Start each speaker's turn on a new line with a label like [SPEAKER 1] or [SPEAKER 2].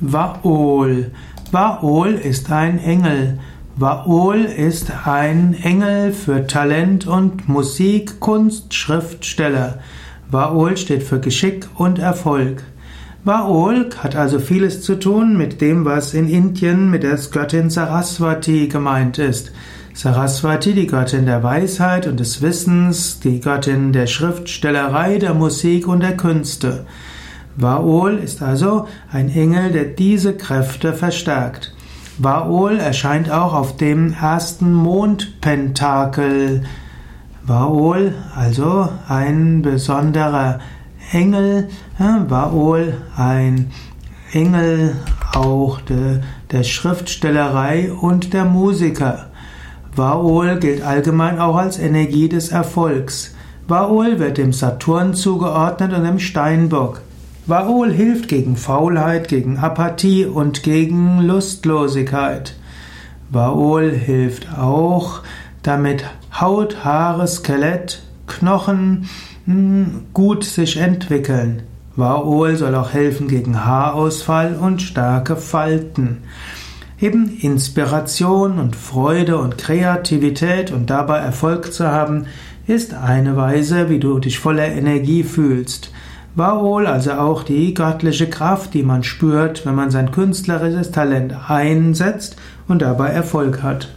[SPEAKER 1] Vaol. Vaol ist ein Engel. Vaol ist ein Engel für Talent und Musik, Kunst, Schriftsteller. Vaol steht für Geschick und Erfolg. Vaol hat also vieles zu tun mit dem, was in Indien mit der Göttin Saraswati gemeint ist. Saraswati, die Göttin der Weisheit und des Wissens, die Göttin der Schriftstellerei, der Musik und der Künste. Vaol ist also ein Engel, der diese Kräfte verstärkt. Vaol erscheint auch auf dem ersten Mondpentakel. Vaol, also ein besonderer Engel, Vaol, ein Engel auch de, der Schriftstellerei und der Musiker. Vaol gilt allgemein auch als Energie des Erfolgs. Vaol wird dem Saturn zugeordnet und dem Steinbock. Vaol hilft gegen Faulheit, gegen Apathie und gegen Lustlosigkeit. Vaol hilft auch, damit Haut, Haare, Skelett, Knochen hm, gut sich entwickeln. Vaol soll auch helfen gegen Haarausfall und starke Falten. Eben Inspiration und Freude und Kreativität und dabei Erfolg zu haben, ist eine Weise, wie du dich voller Energie fühlst. Vaol, also auch die göttliche Kraft, die man spürt, wenn man sein künstlerisches Talent einsetzt und dabei Erfolg hat.